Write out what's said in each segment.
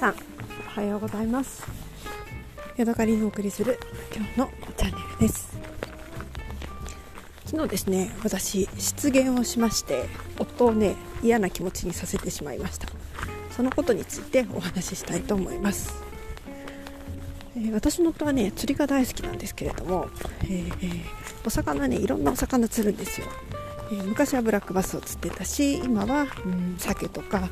さんおはようございます。ヤドカリのお送りする今日のチャンネルです。昨日ですね私失言をしまして夫をね嫌な気持ちにさせてしまいました。そのことについてお話ししたいと思います。え、私の夫はね釣りが大好きなんですけれども、えー、お魚ねいろんなお魚釣るんですよ、えー、昔はブラックバスを釣ってたし今は、うん、鮭とか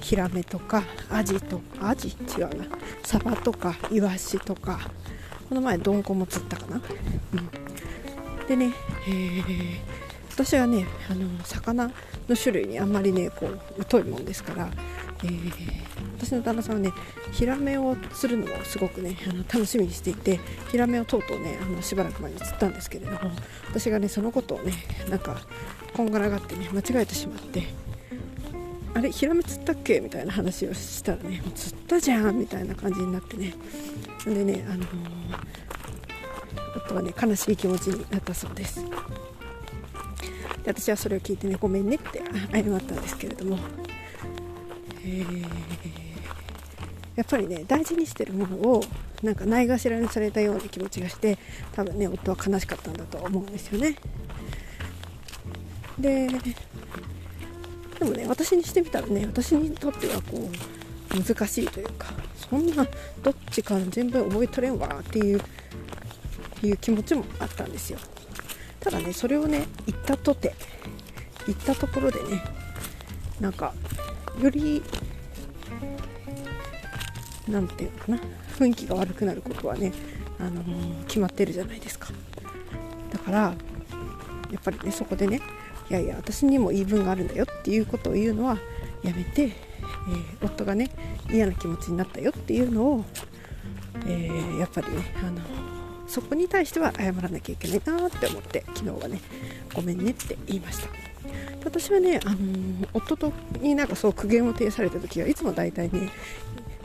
ヒラメとかアジとアジ？違うな。サバとかイワシとか。この前ドンコも釣ったかな、うん、でね、えー、私はねあの魚の種類にあんまりねこう疎いもんですから、えー、私の旦那さんはねヒラメを釣るのをすごくねあの楽しみにしていてヒラメをとうとうねあのしばらく前に釣ったんですけれども私がねそのことをねなんかこんがらがってね間違えてしまってあれヒラメ釣ったっけ？みたいな話をしたらね釣ったじゃんみたいな感じになってね。でねあのー、夫はね悲しい気持ちになったそうです。で私はそれを聞いてねごめんねって謝ったんですけれども、え、やっぱりね大事にしてるものをなんかないがしらにされたような気持ちがして多分ね夫は悲しかったんだと思うんですよね。ででもね私にしてみたらね私にとってはこう難しいというかそんなどっちか全部覚えとれんわっていういう気持ちもあったんですよ。ただねそれをね言ったとて言ったところでねなんかより何て言うのかな雰囲気が悪くなることはね、あのー、決まってるじゃないですか。だからやっぱりねそこでねいやいや私にも言い分があるんだよっていうことを言うのはやめて、えー、夫がね嫌な気持ちになったよっていうのを、えー、やっぱりねあのそこに対しては謝らなきゃいけないなって思って昨日はねごめんねって言いました。私はね、あのー、夫とになんかそう苦言を呈された時はいつも大体ね、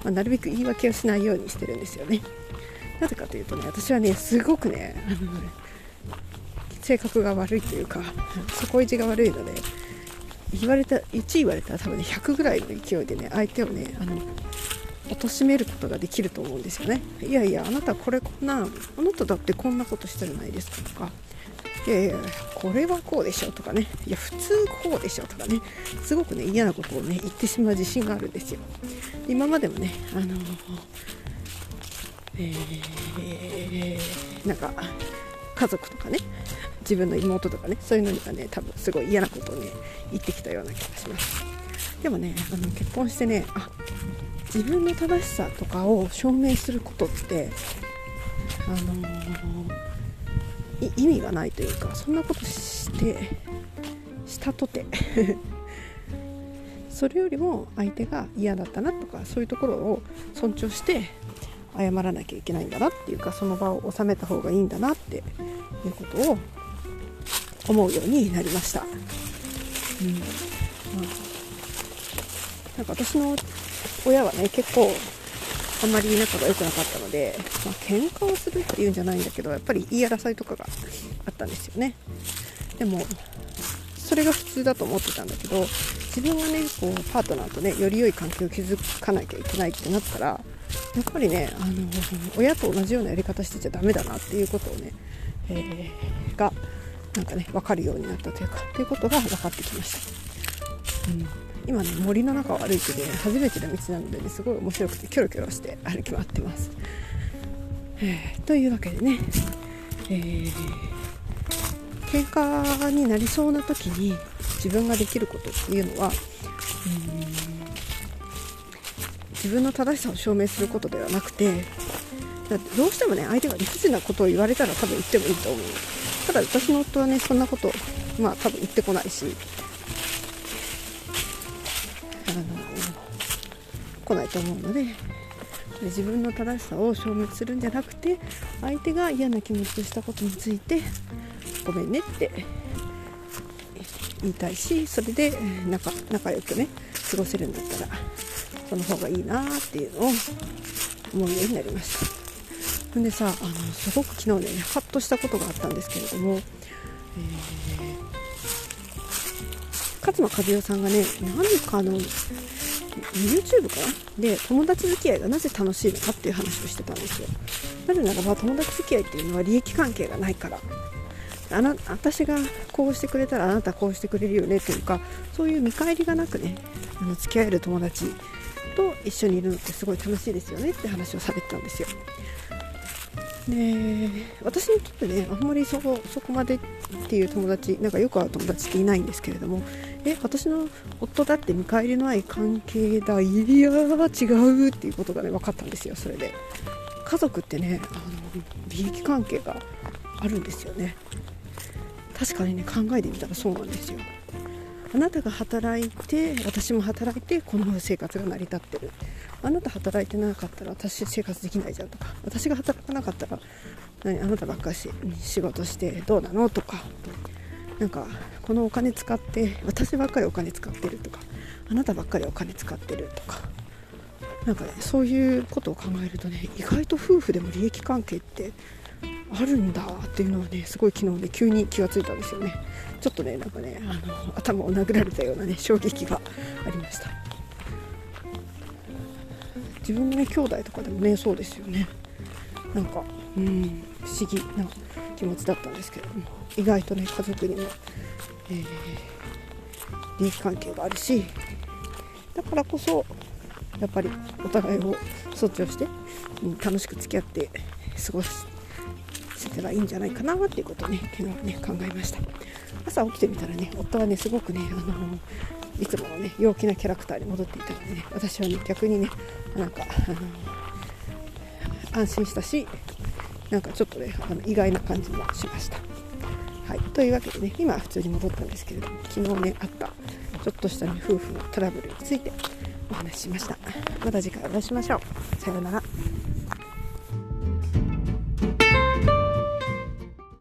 まあ、なるべく言い訳をしないようにしてるんですよね。なぜかというとね私はねすごくね、あの性格が悪いというか底意地が悪いので言われた1言われたら多分ね100ぐらいの勢いでね相手をねあの貶めることができると思うんですよね。いやいやあなたこれこんなあなただってこんなことしたじゃないですかとかいやいやこれはこうでしょとかねいや普通こうでしょとかねすごくね嫌なことをね言ってしまう自信があるんですよ。今までもねあのえー、なんか家族とかね自分の妹とかねそういうのにはね多分すごい嫌なことをね言ってきたような気がします。でもねあの結婚してねあ自分の正しさとかを証明することってあのー、意味がないというかそんなことしてしたとて。それよりも相手が嫌だったなとかそういうところを尊重して謝らなきゃいけないんだなっていうかその場を収めた方がいいんだなっていうことを思うようになりました。うんまあ、なんか私の親はね結構あんまり仲が良くなかったので、まあ、喧嘩をするっていうんじゃないんだけどやっぱり言い争いとかがあったんですよねでもそれが普通だと思ってたんだけど自分がねこうパートナーとねより良い関係を築かなきゃいけないってなったらやっぱりねあの親と同じようなやり方してちゃダメだなっていうことをね、えー、がなんかね分かるようになったというかということが分かってきました、うん、今ね森の中を歩いてね初めての道なのでねすごい面白くてキョロキョロして歩き回ってます、えー、というわけでね、えー、喧嘩になりそうな時に自分ができることっていうのは、うん、自分の正しさを証明することではなくてだってどうしてもね相手が理不尽なことを言われたら多分言ってもいいと思うただ私の夫はねそんなことまあ多分言ってこないしあの来ないと思うので自分の正しさを証明するんじゃなくて相手が嫌な気持ちをしたことについてごめんねって言いたいしそれで仲仲良くね過ごせるんだったらその方がいいなっていうのを思うようになりました。ほんでさあのすごく昨日ねハッとしたことがあったんですけれども、えー、勝間和代さんがね何かの YouTube かな？で友達付き合いがなぜ楽しいのかっていう話をしてたんですよ。なぜならば友達付き合いっていうのは利益関係がないから。あな私がこうしてくれたらあなたこうしてくれるよねというかそういう見返りがなくねあの付き合える友達と一緒にいるのってすごい楽しいですよねって話をされてたんですよ。で私にとってねあんまりそこそこまでっていう友達なんかよく会う友達っていないんですけれどもえ私の夫だって見返りのない関係だいやー違うっていうことがね分かったんですよそれで。家族ってねあの利益関係があるんですよね。確かにね考えてみたらそうなんですよ。あなたが働いて私も働いてこの生活が成り立ってる。あなた働いてなかったら私生活できないじゃんとか私が働かなかったら何あなたばっかし仕事してどうなのとかなんかこのお金使って私ばっかりお金使ってるとかあなたばっかりお金使ってるとかなんかねそういうことを考えるとね意外と夫婦でも利益関係ってあるんだっていうのはねすごい昨日ね急に気がついたんですよね。ちょっとねなんかねあの頭を殴られたようなね衝撃がありました。自分のね兄弟とかでもねそうですよね。なんかうん不思議な気持ちだったんですけれども。意外とね家族にも、えー、利益関係があるしだからこそやっぱりお互いを尊重して、うん、楽しく付き合って過ごすせばいいんじゃないかなっていうことをね昨日ね考えました。朝起きてみたらね夫はねすごくねあのいつものね陽気なキャラクターに戻っていたのでね私はね逆にねなんかあの安心したしなんかちょっとねあの意外な感じもしました。はい。というわけでね今は普通に戻ったんですけれども昨日ねあったちょっとした、ね、夫婦のトラブルについてお話ししました。また次回お会いしましょう。さようなら。